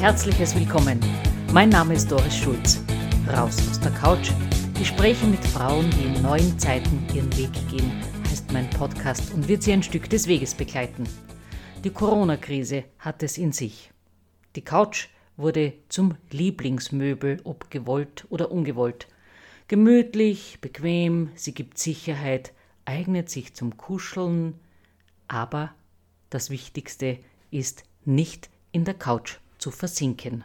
herzliches Willkommen. Mein Name ist Doris Schulz. Raus aus der Couch. Gespräche mit Frauen, die in neuen Zeiten ihren Weg gehen, heißt mein Podcast und wird sie ein Stück des Weges begleiten. Die Corona-Krise hat es in sich. Die Couch wurde zum Lieblingsmöbel, ob gewollt oder ungewollt. Gemütlich, bequem, sie gibt Sicherheit, eignet sich zum Kuscheln, aber das Wichtigste ist nicht in der Couch zu versinken.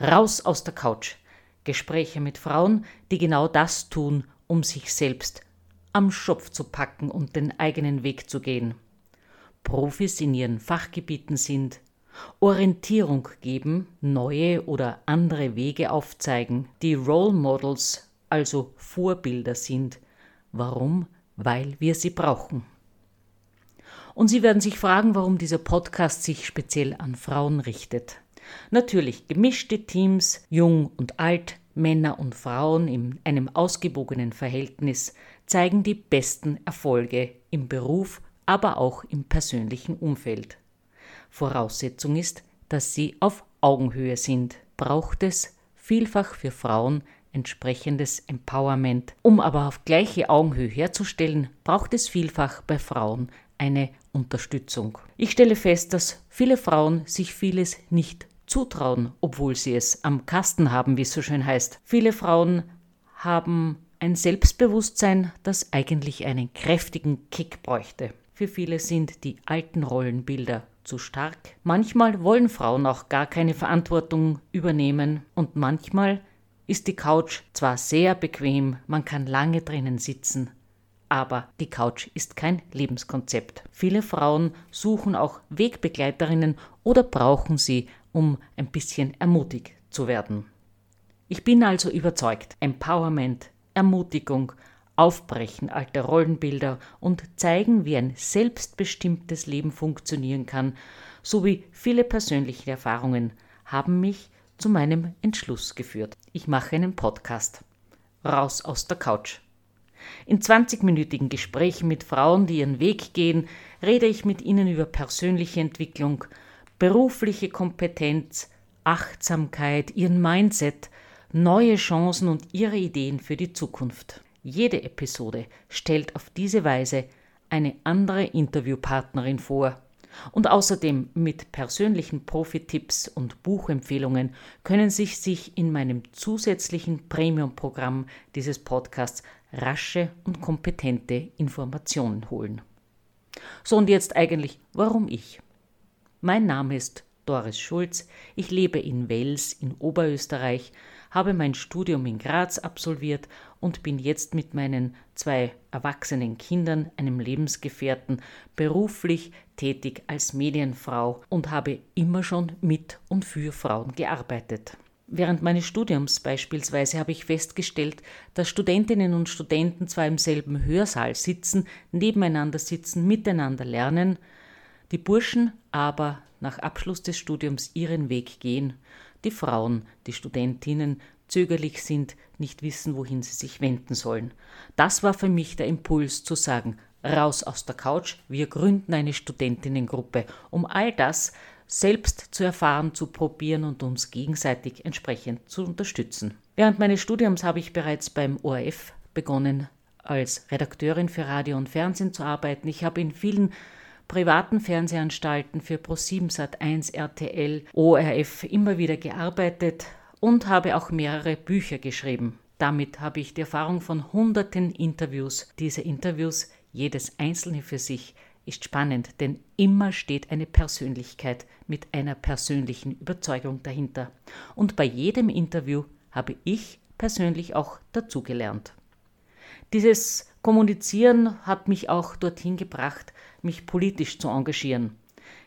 Raus aus der Couch. Gespräche mit Frauen, die genau das tun, um sich selbst am Schopf zu packen und den eigenen Weg zu gehen. Profis in ihren Fachgebieten sind, Orientierung geben, neue oder andere Wege aufzeigen, die Role Models, also Vorbilder sind. Warum? Weil wir sie brauchen. Und Sie werden sich fragen, warum dieser Podcast sich speziell an Frauen richtet. Natürlich gemischte Teams, jung und alt, Männer und Frauen in einem ausgewogenen Verhältnis zeigen die besten Erfolge im Beruf, aber auch im persönlichen Umfeld. Voraussetzung ist, dass sie auf Augenhöhe sind. Braucht es vielfach für Frauen entsprechendes Empowerment. Um aber auf gleiche Augenhöhe herzustellen, braucht es vielfach bei Frauen eine Unterstützung. Ich stelle fest, dass viele Frauen sich vieles nicht zutrauen, obwohl sie es am Kasten haben, wie es so schön heißt. Viele Frauen haben ein Selbstbewusstsein, das eigentlich einen kräftigen Kick bräuchte. Für viele sind die alten Rollenbilder zu stark. Manchmal wollen Frauen auch gar keine Verantwortung übernehmen und manchmal ist die Couch zwar sehr bequem, man kann lange drinnen sitzen, aber die Couch ist kein Lebenskonzept. Viele Frauen suchen auch Wegbegleiterinnen oder brauchen sie, um ein bisschen ermutigt zu werden. Ich bin also überzeugt, Empowerment, Ermutigung, Aufbrechen alter Rollenbilder und zeigen, wie ein selbstbestimmtes Leben funktionieren kann, sowie viele persönliche Erfahrungen haben mich zu meinem Entschluss geführt. Ich mache einen Podcast. Raus aus der Couch. In 20-minütigen Gesprächen mit Frauen, die ihren Weg gehen, rede ich mit ihnen über persönliche Entwicklung, berufliche Kompetenz, Achtsamkeit, ihren Mindset, neue Chancen und ihre Ideen für die Zukunft. Jede Episode stellt auf diese Weise eine andere Interviewpartnerin vor. Und außerdem mit persönlichen Profi-Tipps und Buchempfehlungen können Sie sich in meinem zusätzlichen Premium-Programm dieses Podcasts rasche und kompetente Informationen holen. So und jetzt eigentlich, warum ich? Mein Name ist Doris Schulz, ich lebe in Wels in Oberösterreich, habe mein Studium in Graz absolviert und bin jetzt mit meinen zwei erwachsenen Kindern, einem Lebensgefährten, beruflich tätig als Medienfrau und habe immer schon mit und für Frauen gearbeitet. Während meines Studiums beispielsweise habe ich festgestellt, dass Studentinnen und Studenten zwar im selben Hörsaal sitzen, nebeneinander sitzen, miteinander lernen, die Burschen aber nach Abschluss des Studiums ihren Weg gehen, die Frauen, die Studentinnen zögerlich sind, nicht wissen, wohin sie sich wenden sollen. Das war für mich der Impuls zu sagen, raus aus der Couch, wir gründen eine Studentinnengruppe, um all das selbst zu erfahren, zu probieren und uns gegenseitig entsprechend zu unterstützen. Während meines Studiums habe ich bereits beim ORF begonnen, als Redakteurin für Radio und Fernsehen zu arbeiten. Ich habe in vielen privaten Fernsehanstalten für Pro7 Sat1, RTL, ORF immer wieder gearbeitet und habe auch mehrere Bücher geschrieben. Damit habe ich die Erfahrung von hunderten Interviews. Diese Interviews, jedes einzelne für sich, ist spannend, denn immer steht eine Persönlichkeit mit einer persönlichen Überzeugung dahinter. Und bei jedem Interview habe ich persönlich auch dazugelernt. Dieses Kommunizieren hat mich auch dorthin gebracht, mich politisch zu engagieren.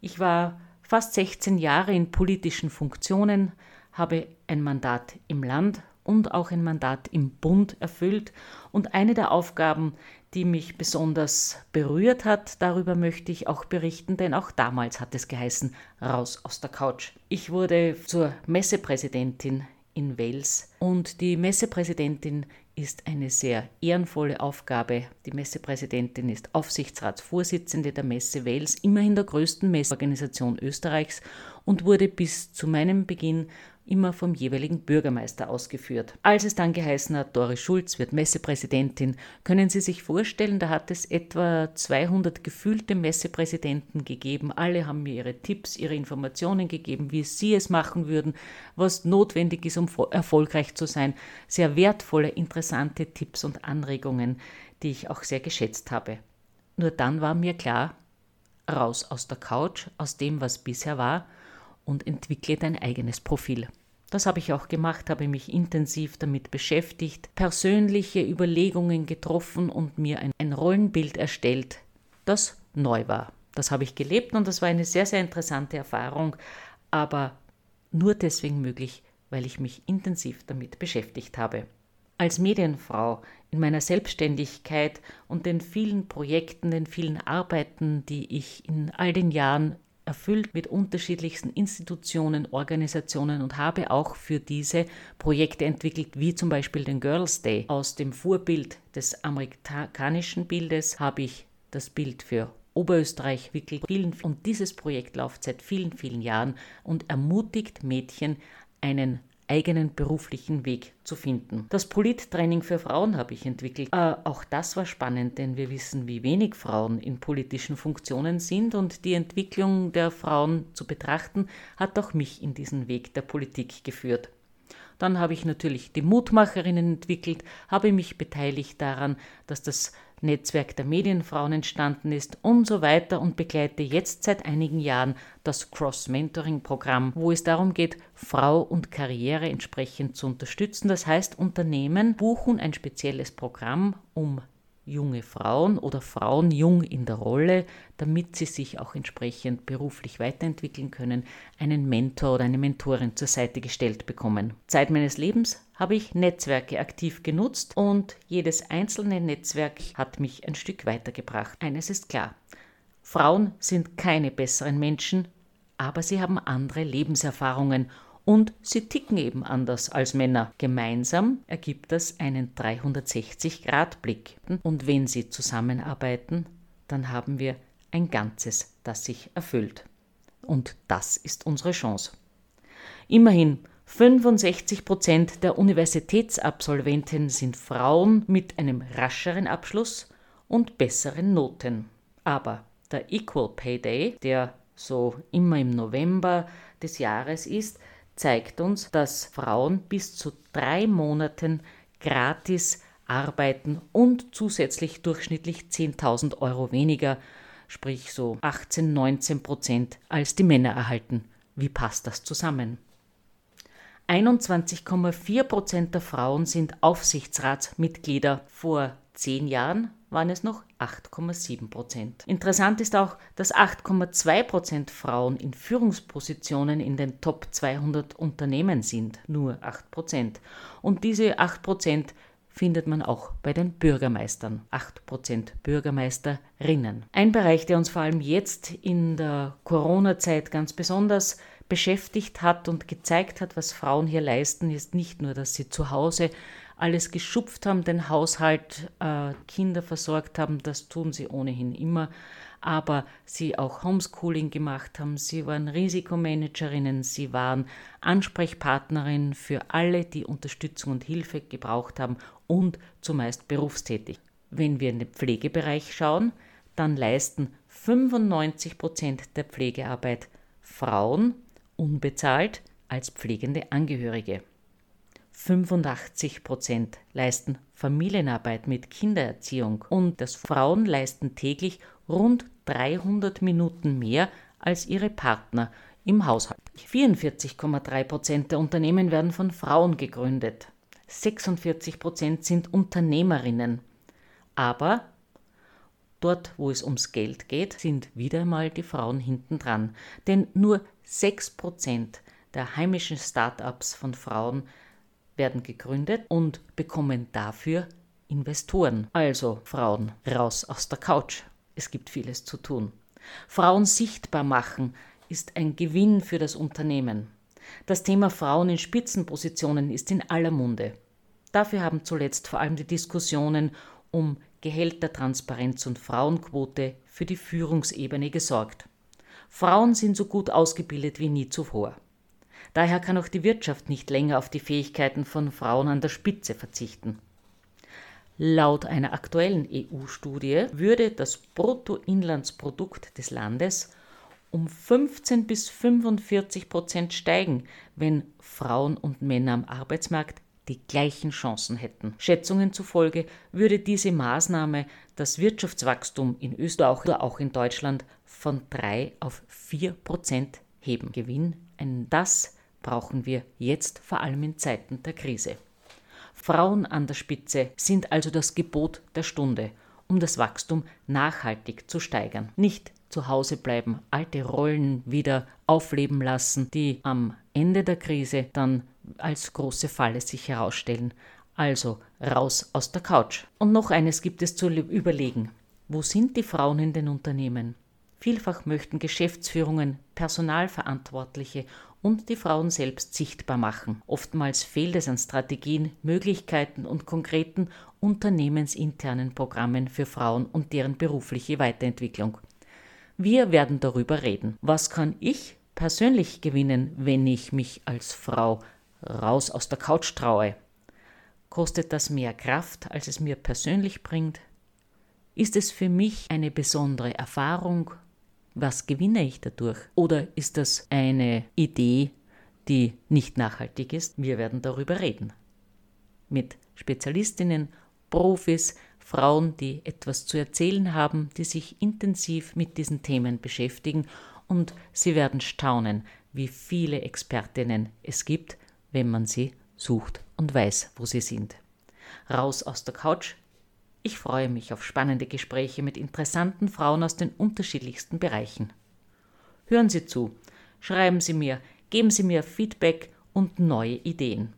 Ich war fast 16 Jahre in politischen Funktionen, habe ein Mandat im Land und auch ein Mandat im Bund erfüllt. Und eine der Aufgaben, die mich besonders berührt hat, darüber möchte ich auch berichten, denn auch damals hat es geheißen, raus aus der Couch. Ich wurde zur Messepräsidentin in Wels. Und die Messepräsidentin ist eine sehr ehrenvolle Aufgabe. Die Messepräsidentin ist Aufsichtsratsvorsitzende der Messe Wels, immerhin der größten Messeorganisation Österreichs und wurde bis zu meinem Beginn immer vom jeweiligen Bürgermeister ausgeführt. Als es dann geheißen hat, Doris Schulz wird Messepräsidentin, können Sie sich vorstellen, da hat es etwa 200 gefühlte Messepräsidenten gegeben. Alle haben mir ihre Tipps, ihre Informationen gegeben, wie sie es machen würden, was notwendig ist, um erfolgreich zu sein. Sehr wertvolle, interessante Tipps und Anregungen, die ich auch sehr geschätzt habe. Nur dann war mir klar, raus aus der Couch, aus dem, was bisher war, und entwickle dein eigenes Profil. Das habe ich auch gemacht, habe mich intensiv damit beschäftigt, persönliche Überlegungen getroffen und mir ein, ein Rollenbild erstellt, das neu war. Das habe ich gelebt und das war eine sehr, sehr interessante Erfahrung, aber nur deswegen möglich, weil ich mich intensiv damit beschäftigt habe. Als Medienfrau in meiner Selbstständigkeit und den vielen Projekten, den vielen Arbeiten, die ich in all den Jahren erfüllt mit unterschiedlichsten Institutionen, Organisationen und habe auch für diese Projekte entwickelt, wie zum Beispiel den Girls Day. Aus dem Vorbild des amerikanischen Bildes habe ich das Bild für Oberösterreich entwickelt und dieses Projekt läuft seit vielen, vielen Jahren und ermutigt Mädchen, einen eigenen beruflichen Weg zu finden. Das Polittraining für Frauen habe ich entwickelt. Äh, auch das war spannend, denn wir wissen, wie wenig Frauen in politischen Funktionen sind und die Entwicklung der Frauen zu betrachten, hat auch mich in diesen Weg der Politik geführt. Dann habe ich natürlich die Mutmacherinnen entwickelt, habe mich beteiligt daran, dass das Netzwerk der Medienfrauen entstanden ist und so weiter und begleite jetzt seit einigen Jahren das Cross-Mentoring-Programm, wo es darum geht, Frau und Karriere entsprechend zu unterstützen. Das heißt, Unternehmen buchen ein spezielles Programm, um junge Frauen oder Frauen jung in der Rolle, damit sie sich auch entsprechend beruflich weiterentwickeln können, einen Mentor oder eine Mentorin zur Seite gestellt bekommen. Zeit meines Lebens habe ich Netzwerke aktiv genutzt und jedes einzelne Netzwerk hat mich ein Stück weitergebracht. Eines ist klar, Frauen sind keine besseren Menschen, aber sie haben andere Lebenserfahrungen und sie ticken eben anders als Männer. Gemeinsam ergibt das einen 360-Grad-Blick. Und wenn sie zusammenarbeiten, dann haben wir ein Ganzes, das sich erfüllt. Und das ist unsere Chance. Immerhin 65 Prozent der Universitätsabsolventen sind Frauen mit einem rascheren Abschluss und besseren Noten. Aber der Equal Pay Day, der so immer im November des Jahres ist, zeigt uns, dass Frauen bis zu drei Monaten gratis arbeiten und zusätzlich durchschnittlich 10.000 Euro weniger, sprich so 18, 19 Prozent, als die Männer erhalten. Wie passt das zusammen? 21,4 Prozent der Frauen sind Aufsichtsratsmitglieder. Vor zehn Jahren waren es noch 8,7 Prozent. Interessant ist auch, dass 8,2 Prozent Frauen in Führungspositionen in den Top 200 Unternehmen sind. Nur 8 Prozent. Und diese 8 Prozent findet man auch bei den Bürgermeistern. 8% Bürgermeisterinnen. Ein Bereich, der uns vor allem jetzt in der Corona-Zeit ganz besonders beschäftigt hat und gezeigt hat, was Frauen hier leisten, ist nicht nur, dass sie zu Hause alles geschupft haben, den Haushalt, äh, Kinder versorgt haben, das tun sie ohnehin immer, aber sie auch Homeschooling gemacht haben, sie waren Risikomanagerinnen, sie waren Ansprechpartnerinnen für alle, die Unterstützung und Hilfe gebraucht haben und zumeist berufstätig. Wenn wir in den Pflegebereich schauen, dann leisten 95 Prozent der Pflegearbeit Frauen unbezahlt als pflegende Angehörige. 85 Prozent leisten Familienarbeit mit Kindererziehung und das Frauen leisten täglich rund 300 Minuten mehr als ihre Partner im Haushalt. 44,3 Prozent der Unternehmen werden von Frauen gegründet. 46 Prozent sind Unternehmerinnen. Aber dort, wo es ums Geld geht, sind wieder einmal die Frauen hintendran. Denn nur 6 Prozent der heimischen Start-ups von Frauen werden gegründet und bekommen dafür Investoren. Also Frauen, raus aus der Couch. Es gibt vieles zu tun. Frauen sichtbar machen ist ein Gewinn für das Unternehmen. Das Thema Frauen in Spitzenpositionen ist in aller Munde. Dafür haben zuletzt vor allem die Diskussionen um Gehältertransparenz und Frauenquote für die Führungsebene gesorgt. Frauen sind so gut ausgebildet wie nie zuvor. Daher kann auch die Wirtschaft nicht länger auf die Fähigkeiten von Frauen an der Spitze verzichten. Laut einer aktuellen EU-Studie würde das Bruttoinlandsprodukt des Landes um 15 bis 45 Prozent steigen, wenn Frauen und Männer am Arbeitsmarkt die gleichen Chancen hätten. Schätzungen zufolge würde diese Maßnahme das Wirtschaftswachstum in Österreich oder auch in Deutschland von 3 auf 4 Prozent heben. Gewinn, das brauchen wir jetzt vor allem in Zeiten der Krise. Frauen an der Spitze sind also das Gebot der Stunde, um das Wachstum nachhaltig zu steigern. Nicht zu Hause bleiben, alte Rollen wieder aufleben lassen, die am Ende der Krise dann als große Falle sich herausstellen. Also raus aus der Couch. Und noch eines gibt es zu überlegen. Wo sind die Frauen in den Unternehmen? Vielfach möchten Geschäftsführungen, Personalverantwortliche und die Frauen selbst sichtbar machen. Oftmals fehlt es an Strategien, Möglichkeiten und konkreten unternehmensinternen Programmen für Frauen und deren berufliche Weiterentwicklung. Wir werden darüber reden. Was kann ich persönlich gewinnen, wenn ich mich als Frau raus aus der Couch traue? Kostet das mehr Kraft, als es mir persönlich bringt? Ist es für mich eine besondere Erfahrung? Was gewinne ich dadurch? Oder ist das eine Idee, die nicht nachhaltig ist? Wir werden darüber reden. Mit Spezialistinnen, Profis, Frauen, die etwas zu erzählen haben, die sich intensiv mit diesen Themen beschäftigen und Sie werden staunen, wie viele Expertinnen es gibt, wenn man sie sucht und weiß, wo sie sind. Raus aus der Couch. Ich freue mich auf spannende Gespräche mit interessanten Frauen aus den unterschiedlichsten Bereichen. Hören Sie zu, schreiben Sie mir, geben Sie mir Feedback und neue Ideen.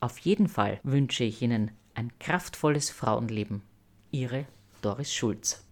Auf jeden Fall wünsche ich Ihnen ein kraftvolles Frauenleben. Ihre Doris Schulz.